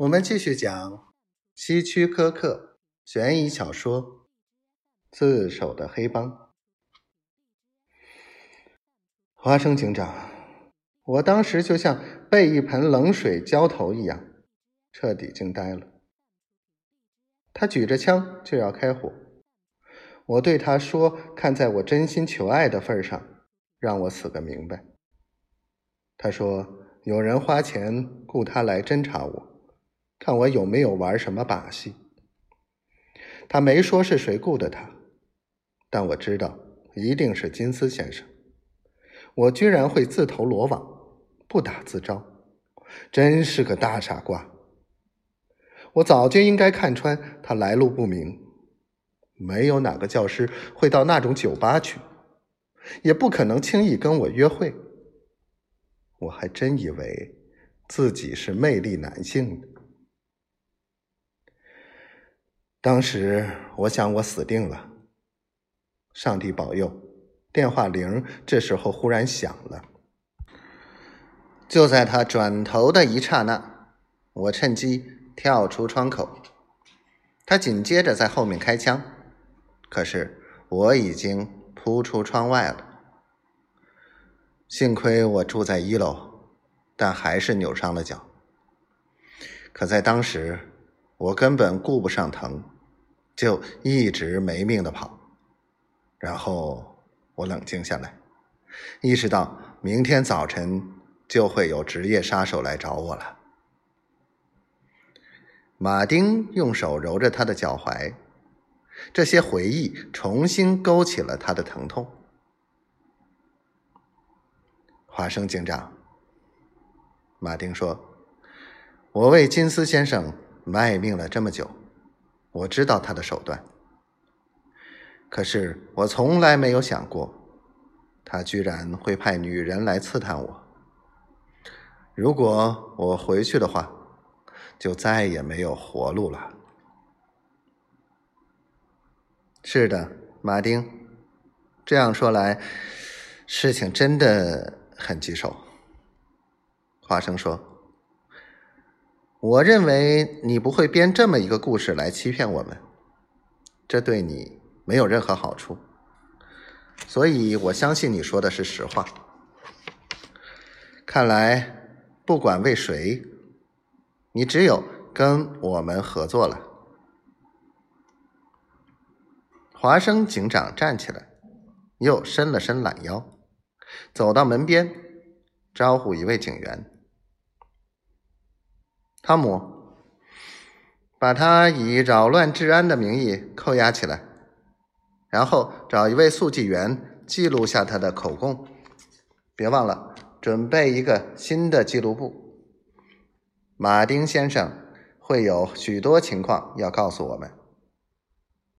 我们继续讲希区柯克悬疑小说《自首的黑帮》。华生警长，我当时就像被一盆冷水浇头一样，彻底惊呆了。他举着枪就要开火，我对他说：“看在我真心求爱的份上，让我死个明白。”他说：“有人花钱雇他来侦查我。”看我有没有玩什么把戏？他没说是谁雇的他，但我知道一定是金斯先生。我居然会自投罗网，不打自招，真是个大傻瓜。我早就应该看穿他来路不明，没有哪个教师会到那种酒吧去，也不可能轻易跟我约会。我还真以为自己是魅力男性呢。当时我想我死定了。上帝保佑，电话铃这时候忽然响了。就在他转头的一刹那，我趁机跳出窗口。他紧接着在后面开枪，可是我已经扑出窗外了。幸亏我住在一楼，但还是扭伤了脚。可在当时。我根本顾不上疼，就一直没命的跑。然后我冷静下来，意识到明天早晨就会有职业杀手来找我了。马丁用手揉着他的脚踝，这些回忆重新勾起了他的疼痛。华生警长，马丁说：“我为金斯先生。”卖命了这么久，我知道他的手段。可是我从来没有想过，他居然会派女人来刺探我。如果我回去的话，就再也没有活路了。是的，马丁，这样说来，事情真的很棘手。华生说。我认为你不会编这么一个故事来欺骗我们，这对你没有任何好处，所以我相信你说的是实话。看来，不管为谁，你只有跟我们合作了。华生警长站起来，又伸了伸懒腰，走到门边，招呼一位警员。汤姆，把他以扰乱治安的名义扣押起来，然后找一位速记员记录下他的口供。别忘了准备一个新的记录簿。马丁先生会有许多情况要告诉我们。